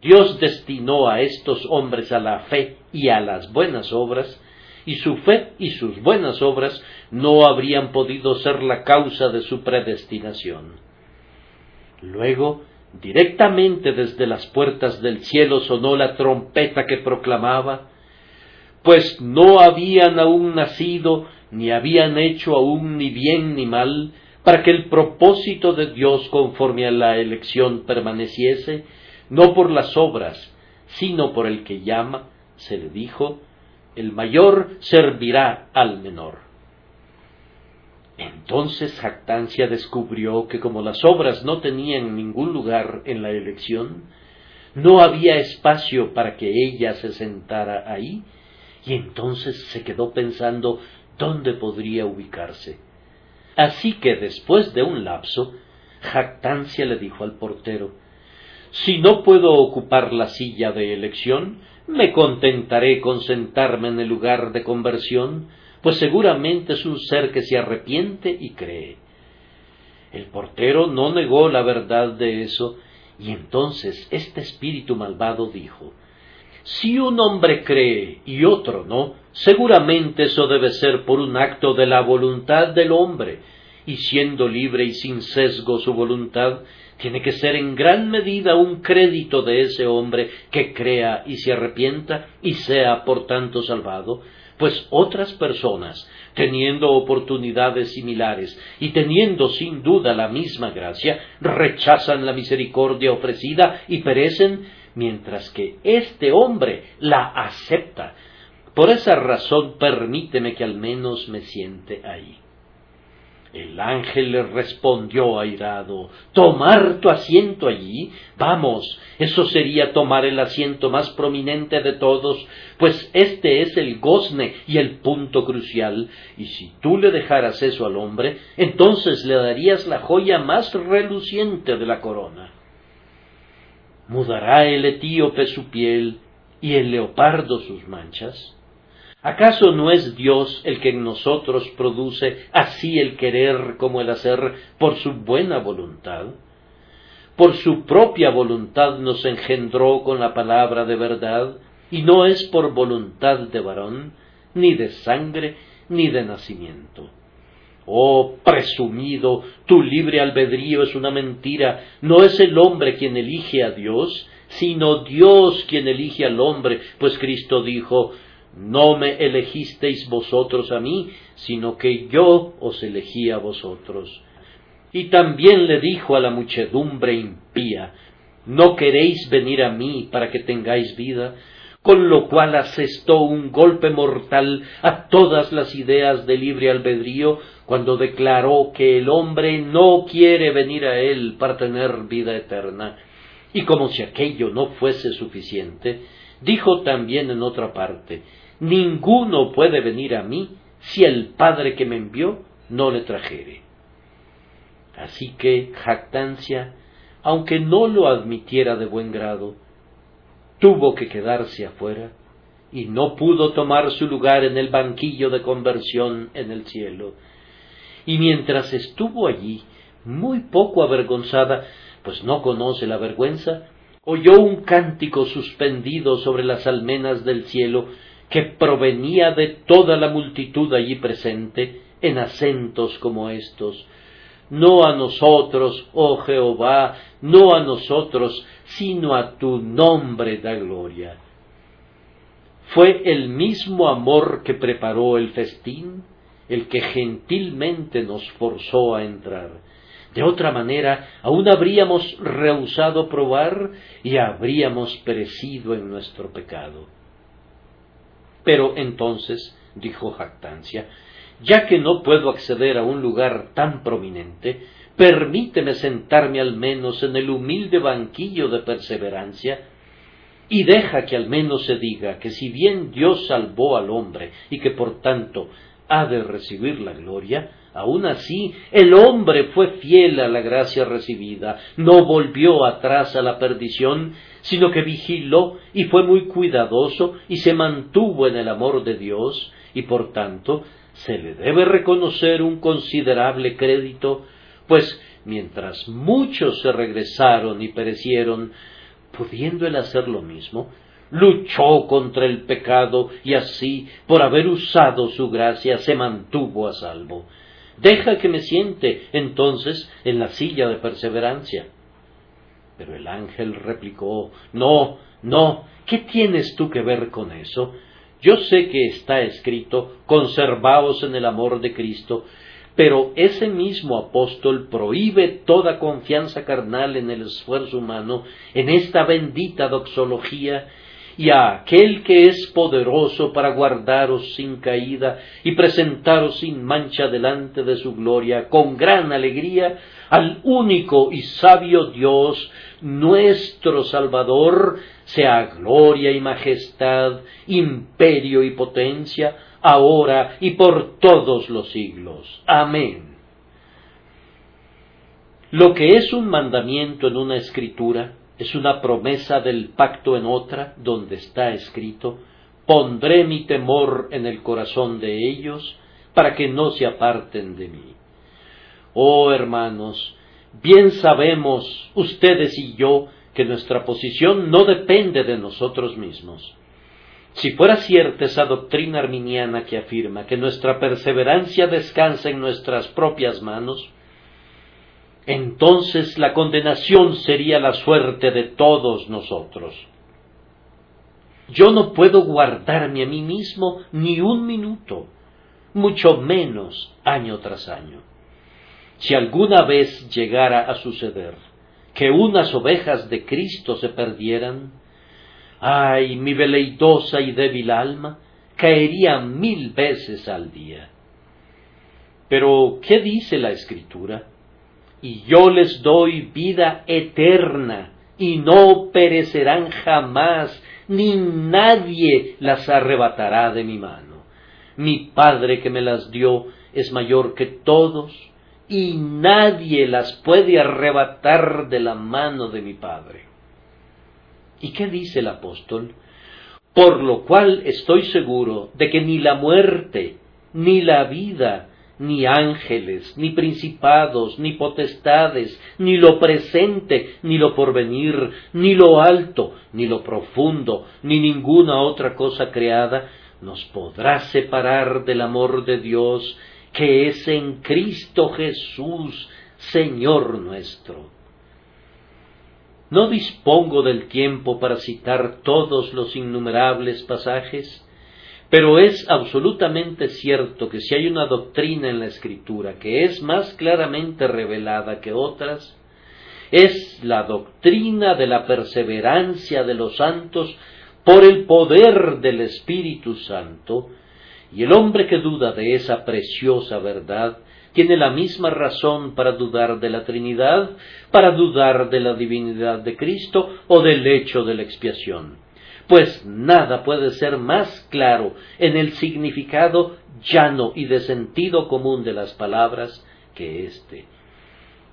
Dios destinó a estos hombres a la fe y a las buenas obras, y su fe y sus buenas obras no habrían podido ser la causa de su predestinación. Luego, directamente desde las puertas del cielo sonó la trompeta que proclamaba, pues no habían aún nacido, ni habían hecho aún ni bien ni mal, para que el propósito de Dios conforme a la elección permaneciese, no por las obras, sino por el que llama, se le dijo, el mayor servirá al menor. Entonces Jactancia descubrió que como las obras no tenían ningún lugar en la elección, no había espacio para que ella se sentara ahí, y entonces se quedó pensando dónde podría ubicarse. Así que después de un lapso, Jactancia le dijo al portero Si no puedo ocupar la silla de elección, me contentaré con sentarme en el lugar de conversión, pues seguramente es un ser que se arrepiente y cree. El portero no negó la verdad de eso, y entonces este espíritu malvado dijo Si un hombre cree y otro no, seguramente eso debe ser por un acto de la voluntad del hombre, y siendo libre y sin sesgo su voluntad, tiene que ser en gran medida un crédito de ese hombre que crea y se arrepienta y sea por tanto salvado, pues otras personas, teniendo oportunidades similares y teniendo sin duda la misma gracia, rechazan la misericordia ofrecida y perecen, mientras que este hombre la acepta. Por esa razón permíteme que al menos me siente ahí. El ángel le respondió airado ¿Tomar tu asiento allí? Vamos, eso sería tomar el asiento más prominente de todos, pues este es el gozne y el punto crucial, y si tú le dejaras eso al hombre, entonces le darías la joya más reluciente de la corona. ¿Mudará el etíope su piel y el leopardo sus manchas? ¿Acaso no es Dios el que en nosotros produce así el querer como el hacer por su buena voluntad? Por su propia voluntad nos engendró con la palabra de verdad, y no es por voluntad de varón, ni de sangre, ni de nacimiento. Oh presumido, tu libre albedrío es una mentira, no es el hombre quien elige a Dios, sino Dios quien elige al hombre, pues Cristo dijo, no me elegisteis vosotros a mí, sino que yo os elegí a vosotros. Y también le dijo a la muchedumbre impía, ¿no queréis venir a mí para que tengáis vida? Con lo cual asestó un golpe mortal a todas las ideas de libre albedrío cuando declaró que el hombre no quiere venir a él para tener vida eterna. Y como si aquello no fuese suficiente, dijo también en otra parte, ninguno puede venir a mí si el Padre que me envió no le trajere. Así que jactancia, aunque no lo admitiera de buen grado, tuvo que quedarse afuera y no pudo tomar su lugar en el banquillo de conversión en el cielo. Y mientras estuvo allí, muy poco avergonzada, pues no conoce la vergüenza, oyó un cántico suspendido sobre las almenas del cielo que provenía de toda la multitud allí presente, en acentos como estos. No a nosotros, oh Jehová, no a nosotros, sino a tu nombre da gloria. Fue el mismo amor que preparó el festín, el que gentilmente nos forzó a entrar. De otra manera, aún habríamos rehusado probar y habríamos perecido en nuestro pecado. Pero entonces, dijo Jactancia, ya que no puedo acceder a un lugar tan prominente, permíteme sentarme al menos en el humilde banquillo de perseverancia, y deja que al menos se diga que si bien Dios salvó al hombre y que por tanto ha de recibir la gloria, aun así el hombre fue fiel a la gracia recibida, no volvió atrás a la perdición, sino que vigiló y fue muy cuidadoso y se mantuvo en el amor de Dios, y por tanto se le debe reconocer un considerable crédito, pues mientras muchos se regresaron y perecieron, pudiendo él hacer lo mismo, luchó contra el pecado y así, por haber usado su gracia, se mantuvo a salvo. Deja que me siente entonces en la silla de perseverancia. Pero el ángel replicó No, no, ¿qué tienes tú que ver con eso? Yo sé que está escrito Conservaos en el amor de Cristo, pero ese mismo apóstol prohíbe toda confianza carnal en el esfuerzo humano, en esta bendita doxología, y a aquel que es poderoso para guardaros sin caída y presentaros sin mancha delante de su gloria, con gran alegría, al único y sabio Dios, nuestro Salvador, sea gloria y majestad, imperio y potencia, ahora y por todos los siglos. Amén. Lo que es un mandamiento en una escritura es una promesa del pacto en otra, donde está escrito, pondré mi temor en el corazón de ellos, para que no se aparten de mí. Oh hermanos, bien sabemos ustedes y yo que nuestra posición no depende de nosotros mismos. Si fuera cierta esa doctrina arminiana que afirma que nuestra perseverancia descansa en nuestras propias manos, entonces la condenación sería la suerte de todos nosotros. Yo no puedo guardarme a mí mismo ni un minuto, mucho menos año tras año. Si alguna vez llegara a suceder que unas ovejas de Cristo se perdieran, ay, mi veleitosa y débil alma caería mil veces al día. Pero, ¿qué dice la Escritura? Y yo les doy vida eterna, y no perecerán jamás, ni nadie las arrebatará de mi mano. Mi Padre que me las dio es mayor que todos, y nadie las puede arrebatar de la mano de mi Padre. ¿Y qué dice el apóstol? Por lo cual estoy seguro de que ni la muerte, ni la vida, ni ángeles, ni principados, ni potestades, ni lo presente, ni lo porvenir, ni lo alto, ni lo profundo, ni ninguna otra cosa creada, nos podrá separar del amor de Dios que es en Cristo Jesús, Señor nuestro. No dispongo del tiempo para citar todos los innumerables pasajes, pero es absolutamente cierto que si hay una doctrina en la Escritura que es más claramente revelada que otras, es la doctrina de la perseverancia de los santos por el poder del Espíritu Santo, y el hombre que duda de esa preciosa verdad tiene la misma razón para dudar de la Trinidad, para dudar de la divinidad de Cristo o del hecho de la expiación pues nada puede ser más claro en el significado llano y de sentido común de las palabras que éste,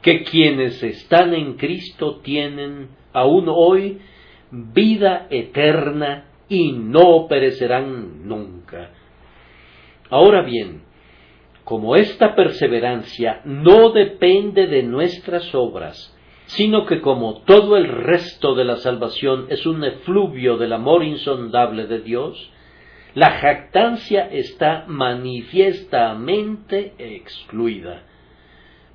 que quienes están en Cristo tienen aún hoy vida eterna y no perecerán nunca. Ahora bien, como esta perseverancia no depende de nuestras obras, sino que como todo el resto de la salvación es un efluvio del amor insondable de Dios, la jactancia está manifiestamente excluida.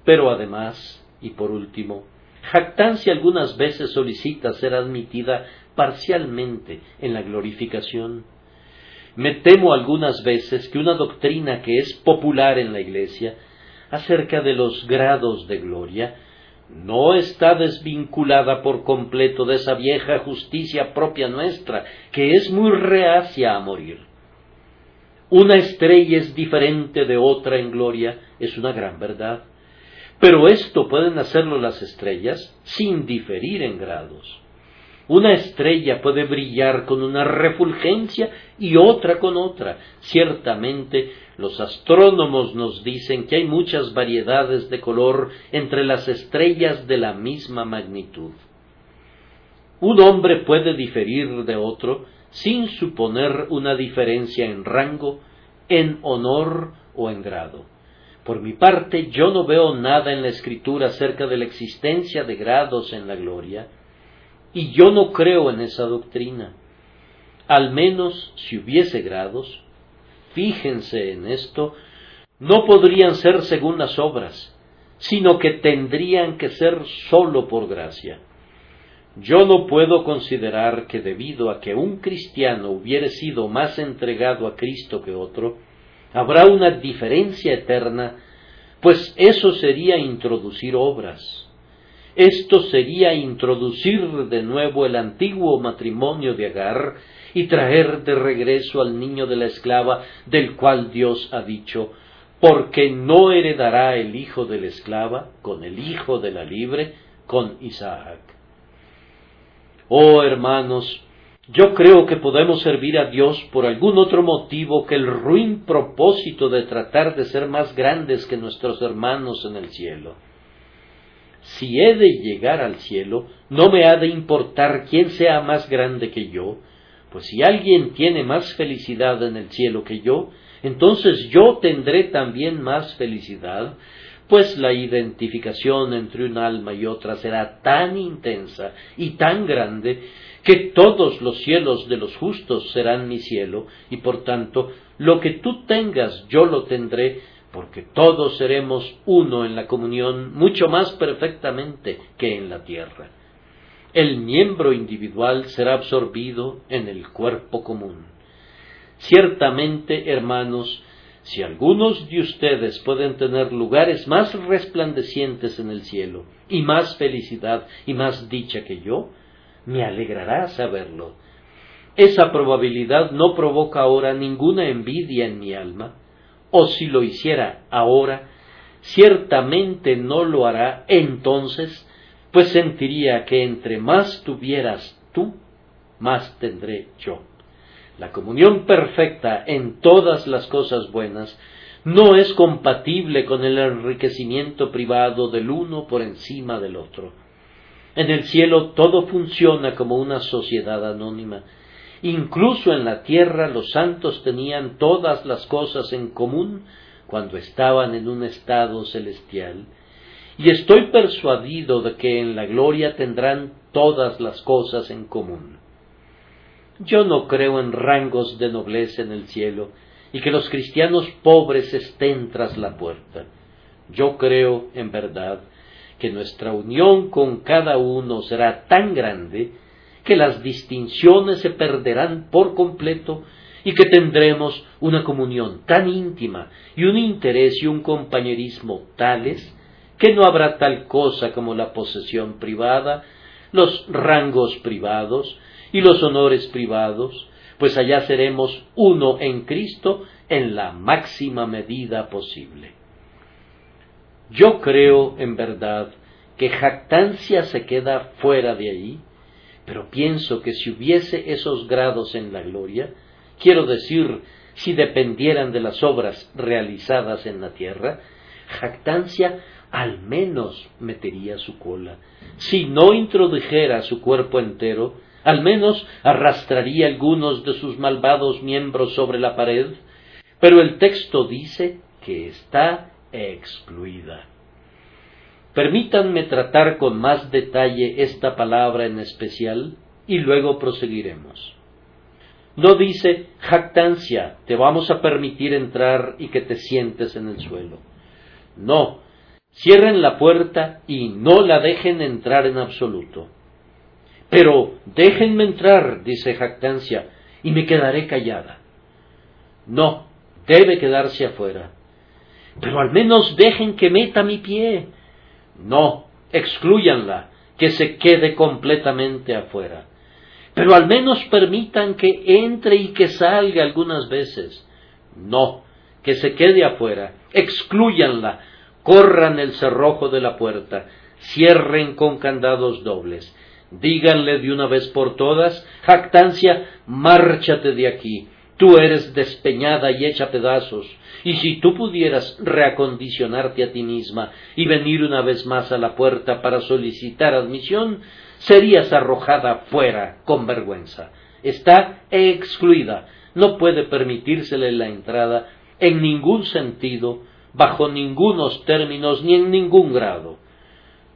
Pero además, y por último, jactancia algunas veces solicita ser admitida parcialmente en la glorificación. Me temo algunas veces que una doctrina que es popular en la Iglesia acerca de los grados de gloria no está desvinculada por completo de esa vieja justicia propia nuestra, que es muy reacia a morir. Una estrella es diferente de otra en gloria, es una gran verdad. Pero esto pueden hacerlo las estrellas sin diferir en grados. Una estrella puede brillar con una refulgencia y otra con otra. Ciertamente los astrónomos nos dicen que hay muchas variedades de color entre las estrellas de la misma magnitud. Un hombre puede diferir de otro sin suponer una diferencia en rango, en honor o en grado. Por mi parte, yo no veo nada en la escritura acerca de la existencia de grados en la gloria, y yo no creo en esa doctrina. Al menos si hubiese grados, fíjense en esto, no podrían ser según las obras, sino que tendrían que ser sólo por gracia. Yo no puedo considerar que debido a que un cristiano hubiere sido más entregado a Cristo que otro, habrá una diferencia eterna, pues eso sería introducir obras. Esto sería introducir de nuevo el antiguo matrimonio de Agar y traer de regreso al niño de la esclava, del cual Dios ha dicho, porque no heredará el hijo de la esclava con el hijo de la libre, con Isaac. Oh hermanos, yo creo que podemos servir a Dios por algún otro motivo que el ruin propósito de tratar de ser más grandes que nuestros hermanos en el cielo si he de llegar al cielo, no me ha de importar quién sea más grande que yo, pues si alguien tiene más felicidad en el cielo que yo, entonces yo tendré también más felicidad, pues la identificación entre un alma y otra será tan intensa y tan grande que todos los cielos de los justos serán mi cielo, y por tanto lo que tú tengas yo lo tendré, porque todos seremos uno en la comunión mucho más perfectamente que en la tierra. El miembro individual será absorbido en el cuerpo común. Ciertamente, hermanos, si algunos de ustedes pueden tener lugares más resplandecientes en el cielo, y más felicidad y más dicha que yo, me alegrará saberlo. Esa probabilidad no provoca ahora ninguna envidia en mi alma, o si lo hiciera ahora, ciertamente no lo hará entonces, pues sentiría que entre más tuvieras tú, más tendré yo. La comunión perfecta en todas las cosas buenas no es compatible con el enriquecimiento privado del uno por encima del otro. En el cielo todo funciona como una sociedad anónima, Incluso en la tierra los santos tenían todas las cosas en común cuando estaban en un estado celestial, y estoy persuadido de que en la gloria tendrán todas las cosas en común. Yo no creo en rangos de nobleza en el cielo, y que los cristianos pobres estén tras la puerta. Yo creo, en verdad, que nuestra unión con cada uno será tan grande que las distinciones se perderán por completo y que tendremos una comunión tan íntima y un interés y un compañerismo tales que no habrá tal cosa como la posesión privada, los rangos privados y los honores privados, pues allá seremos uno en Cristo en la máxima medida posible. Yo creo, en verdad, que jactancia se queda fuera de allí, pero pienso que si hubiese esos grados en la gloria, quiero decir, si dependieran de las obras realizadas en la tierra, jactancia al menos metería su cola. Si no introdujera su cuerpo entero, al menos arrastraría algunos de sus malvados miembros sobre la pared, pero el texto dice que está excluida. Permítanme tratar con más detalle esta palabra en especial y luego proseguiremos. No dice jactancia, te vamos a permitir entrar y que te sientes en el suelo. No, cierren la puerta y no la dejen entrar en absoluto. Pero déjenme entrar, dice jactancia, y me quedaré callada. No, debe quedarse afuera. Pero al menos dejen que meta mi pie, no, excluyanla, que se quede completamente afuera. Pero al menos permitan que entre y que salga algunas veces. No, que se quede afuera. Excluyanla, corran el cerrojo de la puerta, cierren con candados dobles. Díganle de una vez por todas, jactancia, márchate de aquí. Tú eres despeñada y hecha pedazos, y si tú pudieras reacondicionarte a ti misma y venir una vez más a la puerta para solicitar admisión, serías arrojada fuera con vergüenza. Está excluida, no puede permitírsele la entrada en ningún sentido, bajo ningunos términos ni en ningún grado.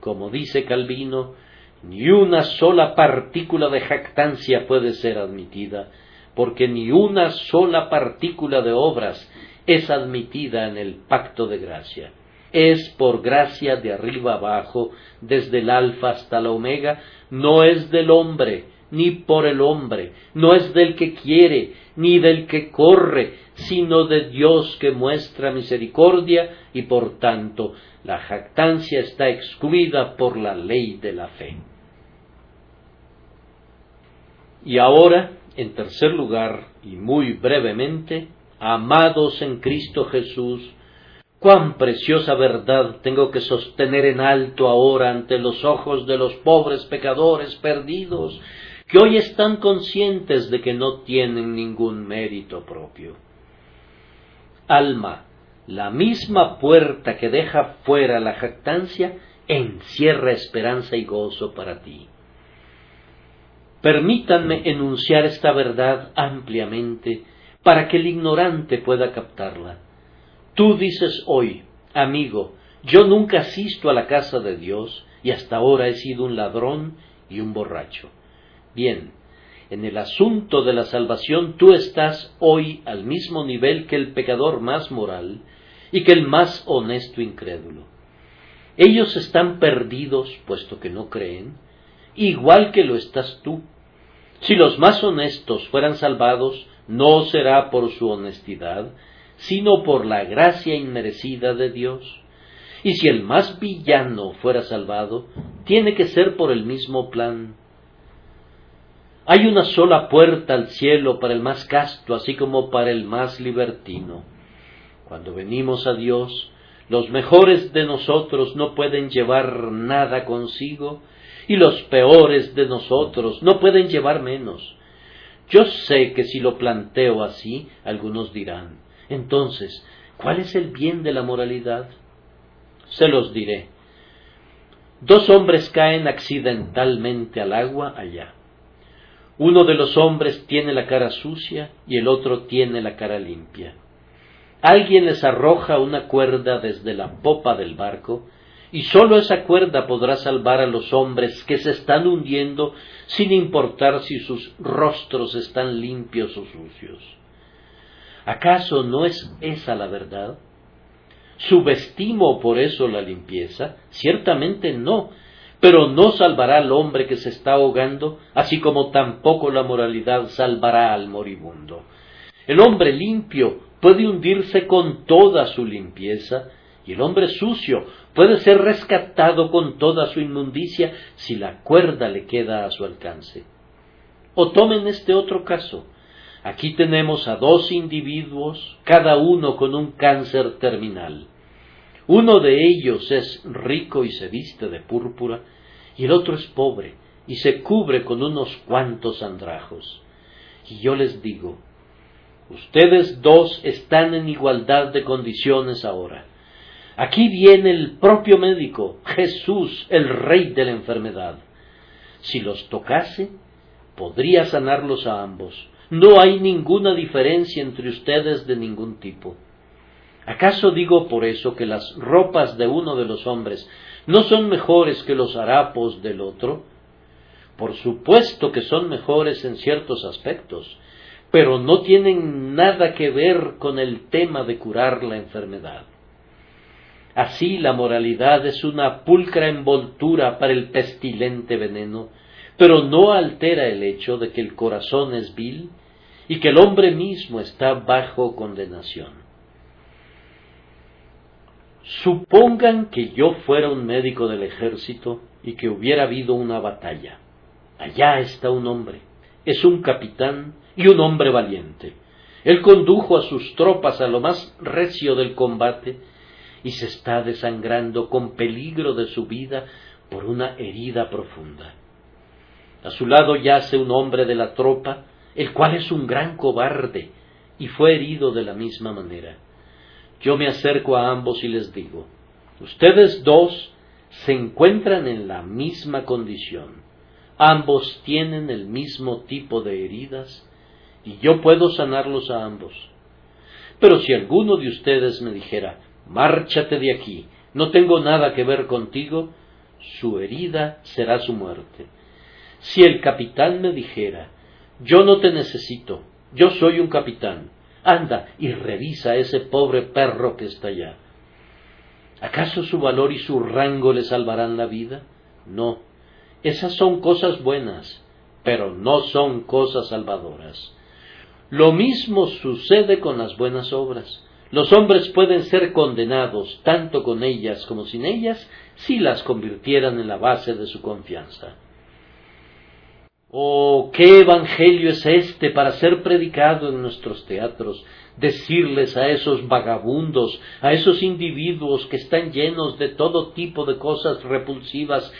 Como dice Calvino, ni una sola partícula de jactancia puede ser admitida, porque ni una sola partícula de obras es admitida en el pacto de gracia. Es por gracia de arriba abajo, desde el alfa hasta la omega, no es del hombre, ni por el hombre, no es del que quiere, ni del que corre, sino de Dios que muestra misericordia, y por tanto la jactancia está excluida por la ley de la fe. Y ahora, en tercer lugar, y muy brevemente, amados en Cristo Jesús, cuán preciosa verdad tengo que sostener en alto ahora ante los ojos de los pobres pecadores perdidos, que hoy están conscientes de que no tienen ningún mérito propio. Alma, la misma puerta que deja fuera la jactancia encierra esperanza y gozo para ti. Permítanme enunciar esta verdad ampliamente para que el ignorante pueda captarla. Tú dices hoy, amigo, yo nunca asisto a la casa de Dios y hasta ahora he sido un ladrón y un borracho. Bien, en el asunto de la salvación tú estás hoy al mismo nivel que el pecador más moral y que el más honesto incrédulo. Ellos están perdidos puesto que no creen, igual que lo estás tú. Si los más honestos fueran salvados, no será por su honestidad, sino por la gracia inmerecida de Dios. Y si el más villano fuera salvado, tiene que ser por el mismo plan. Hay una sola puerta al cielo para el más casto, así como para el más libertino. Cuando venimos a Dios, los mejores de nosotros no pueden llevar nada consigo, y los peores de nosotros no pueden llevar menos. Yo sé que si lo planteo así, algunos dirán, entonces, ¿cuál es el bien de la moralidad? Se los diré. Dos hombres caen accidentalmente al agua allá. Uno de los hombres tiene la cara sucia y el otro tiene la cara limpia. Alguien les arroja una cuerda desde la popa del barco y sólo esa cuerda podrá salvar a los hombres que se están hundiendo sin importar si sus rostros están limpios o sucios. ¿Acaso no es esa la verdad? ¿Subestimo por eso la limpieza? Ciertamente no, pero no salvará al hombre que se está ahogando, así como tampoco la moralidad salvará al moribundo. El hombre limpio puede hundirse con toda su limpieza, y el hombre sucio puede ser rescatado con toda su inmundicia si la cuerda le queda a su alcance. O tomen este otro caso. Aquí tenemos a dos individuos, cada uno con un cáncer terminal. Uno de ellos es rico y se viste de púrpura, y el otro es pobre y se cubre con unos cuantos andrajos. Y yo les digo, ustedes dos están en igualdad de condiciones ahora. Aquí viene el propio médico, Jesús, el rey de la enfermedad. Si los tocase, podría sanarlos a ambos. No hay ninguna diferencia entre ustedes de ningún tipo. ¿Acaso digo por eso que las ropas de uno de los hombres no son mejores que los harapos del otro? Por supuesto que son mejores en ciertos aspectos, pero no tienen nada que ver con el tema de curar la enfermedad. Así la moralidad es una pulcra envoltura para el pestilente veneno, pero no altera el hecho de que el corazón es vil y que el hombre mismo está bajo condenación. Supongan que yo fuera un médico del ejército y que hubiera habido una batalla. Allá está un hombre, es un capitán y un hombre valiente. Él condujo a sus tropas a lo más recio del combate y se está desangrando con peligro de su vida por una herida profunda. A su lado yace un hombre de la tropa, el cual es un gran cobarde, y fue herido de la misma manera. Yo me acerco a ambos y les digo, ustedes dos se encuentran en la misma condición, ambos tienen el mismo tipo de heridas, y yo puedo sanarlos a ambos. Pero si alguno de ustedes me dijera, márchate de aquí, no tengo nada que ver contigo, su herida será su muerte. Si el capitán me dijera, yo no te necesito, yo soy un capitán, anda y revisa a ese pobre perro que está allá. ¿Acaso su valor y su rango le salvarán la vida? No, esas son cosas buenas, pero no son cosas salvadoras. Lo mismo sucede con las buenas obras. Los hombres pueden ser condenados tanto con ellas como sin ellas si las convirtieran en la base de su confianza. Oh, qué evangelio es este para ser predicado en nuestros teatros, decirles a esos vagabundos, a esos individuos que están llenos de todo tipo de cosas repulsivas,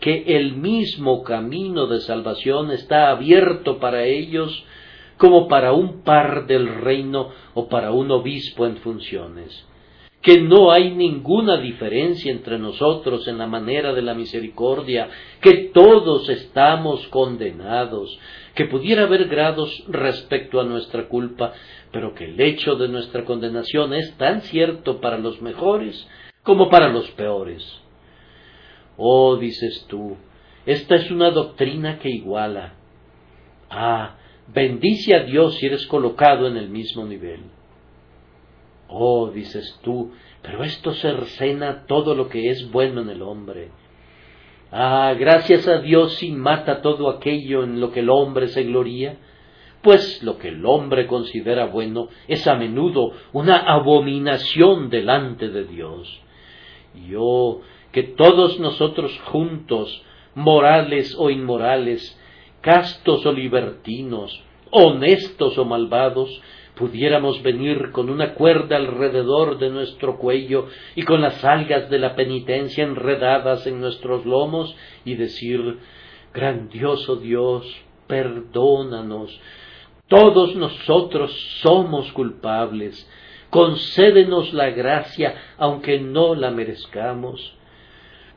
que el mismo camino de salvación está abierto para ellos como para un par del reino o para un obispo en funciones que no hay ninguna diferencia entre nosotros en la manera de la misericordia, que todos estamos condenados, que pudiera haber grados respecto a nuestra culpa, pero que el hecho de nuestra condenación es tan cierto para los mejores como para los peores. Oh, dices tú, esta es una doctrina que iguala. Ah, bendice a Dios si eres colocado en el mismo nivel. Oh, dices tú, pero esto cercena todo lo que es bueno en el hombre. Ah, gracias a Dios si mata todo aquello en lo que el hombre se gloría, pues lo que el hombre considera bueno es a menudo una abominación delante de Dios. Y oh, que todos nosotros juntos, morales o inmorales, castos o libertinos, honestos o malvados, pudiéramos venir con una cuerda alrededor de nuestro cuello y con las algas de la penitencia enredadas en nuestros lomos y decir grandioso Dios, perdónanos, todos nosotros somos culpables, concédenos la gracia aunque no la merezcamos,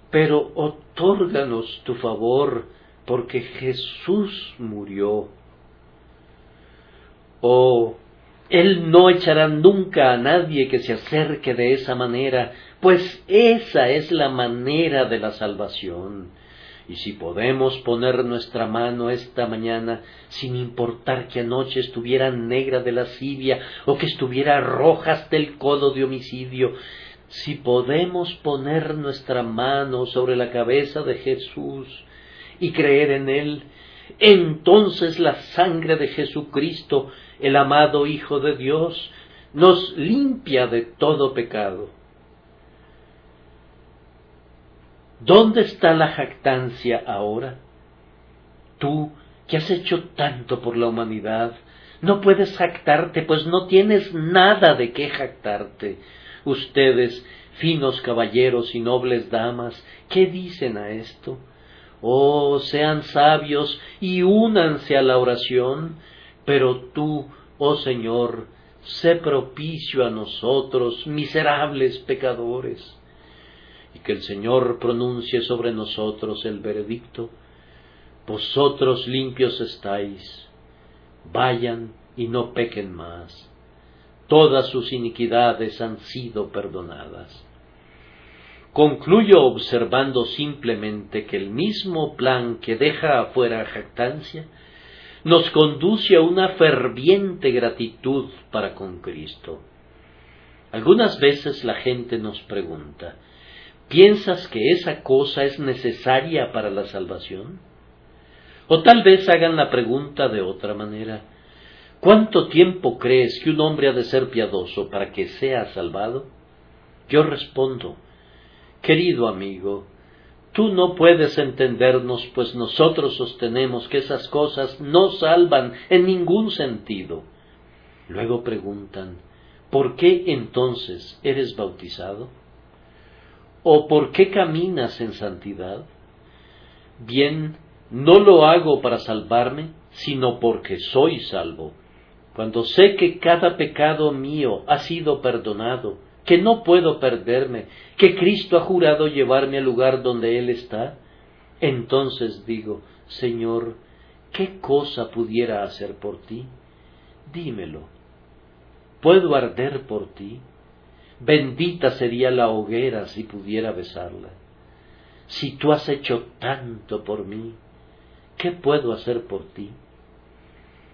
pero otórganos tu favor, porque Jesús murió. Oh, él no echará nunca a nadie que se acerque de esa manera, pues esa es la manera de la salvación. Y si podemos poner nuestra mano esta mañana, sin importar que anoche estuviera negra de lascivia o que estuviera roja hasta el codo de homicidio, si podemos poner nuestra mano sobre la cabeza de Jesús y creer en Él, entonces la sangre de Jesucristo el amado Hijo de Dios, nos limpia de todo pecado. ¿Dónde está la jactancia ahora? Tú, que has hecho tanto por la humanidad, no puedes jactarte, pues no tienes nada de qué jactarte. Ustedes, finos caballeros y nobles damas, ¿qué dicen a esto? Oh, sean sabios y únanse a la oración, pero tú, oh Señor, sé propicio a nosotros, miserables pecadores, y que el Señor pronuncie sobre nosotros el veredicto, vosotros limpios estáis, vayan y no pequen más, todas sus iniquidades han sido perdonadas. Concluyo observando simplemente que el mismo plan que deja afuera jactancia nos conduce a una ferviente gratitud para con Cristo. Algunas veces la gente nos pregunta, ¿piensas que esa cosa es necesaria para la salvación? O tal vez hagan la pregunta de otra manera, ¿cuánto tiempo crees que un hombre ha de ser piadoso para que sea salvado? Yo respondo, querido amigo, Tú no puedes entendernos, pues nosotros sostenemos que esas cosas no salvan en ningún sentido. Luego preguntan, ¿por qué entonces eres bautizado? ¿O por qué caminas en santidad? Bien, no lo hago para salvarme, sino porque soy salvo. Cuando sé que cada pecado mío ha sido perdonado, que no puedo perderme, que Cristo ha jurado llevarme al lugar donde Él está, entonces digo, Señor, ¿qué cosa pudiera hacer por ti? Dímelo. ¿Puedo arder por ti? Bendita sería la hoguera si pudiera besarla. Si tú has hecho tanto por mí, ¿qué puedo hacer por ti?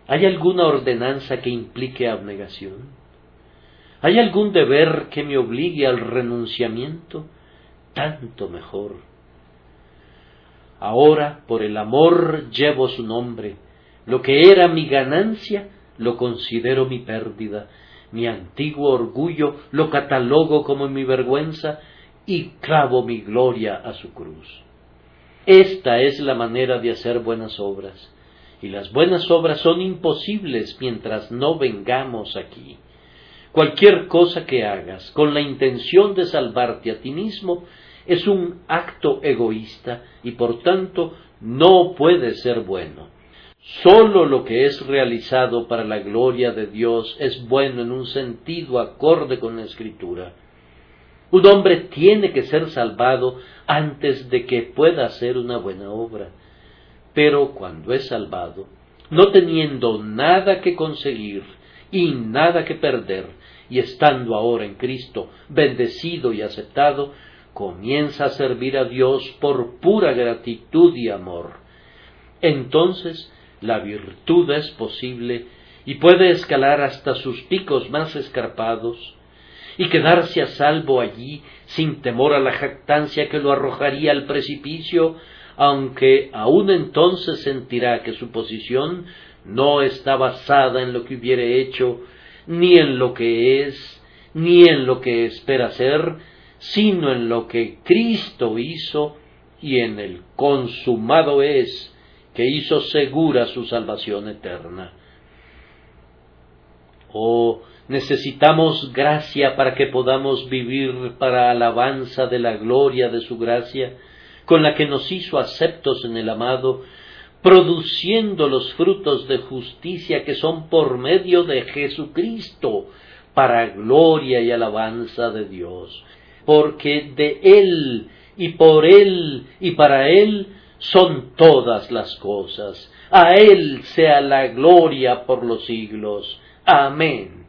¿Hay alguna ordenanza que implique abnegación? ¿Hay algún deber que me obligue al renunciamiento? Tanto mejor. Ahora, por el amor, llevo su nombre. Lo que era mi ganancia, lo considero mi pérdida. Mi antiguo orgullo lo catalogo como mi vergüenza y clavo mi gloria a su cruz. Esta es la manera de hacer buenas obras, y las buenas obras son imposibles mientras no vengamos aquí. Cualquier cosa que hagas con la intención de salvarte a ti mismo es un acto egoísta y por tanto no puede ser bueno. Sólo lo que es realizado para la gloria de Dios es bueno en un sentido acorde con la Escritura. Un hombre tiene que ser salvado antes de que pueda hacer una buena obra. Pero cuando es salvado, no teniendo nada que conseguir y nada que perder, y estando ahora en Cristo, bendecido y aceptado, comienza a servir a Dios por pura gratitud y amor. Entonces la virtud es posible y puede escalar hasta sus picos más escarpados y quedarse a salvo allí sin temor a la jactancia que lo arrojaría al precipicio, aunque aun entonces sentirá que su posición no está basada en lo que hubiere hecho, ni en lo que es, ni en lo que espera ser, sino en lo que Cristo hizo y en el consumado es, que hizo segura su salvación eterna. Oh, necesitamos gracia para que podamos vivir para alabanza de la gloria de su gracia, con la que nos hizo aceptos en el amado, produciendo los frutos de justicia que son por medio de Jesucristo, para gloria y alabanza de Dios, porque de Él y por Él y para Él son todas las cosas. A Él sea la gloria por los siglos. Amén.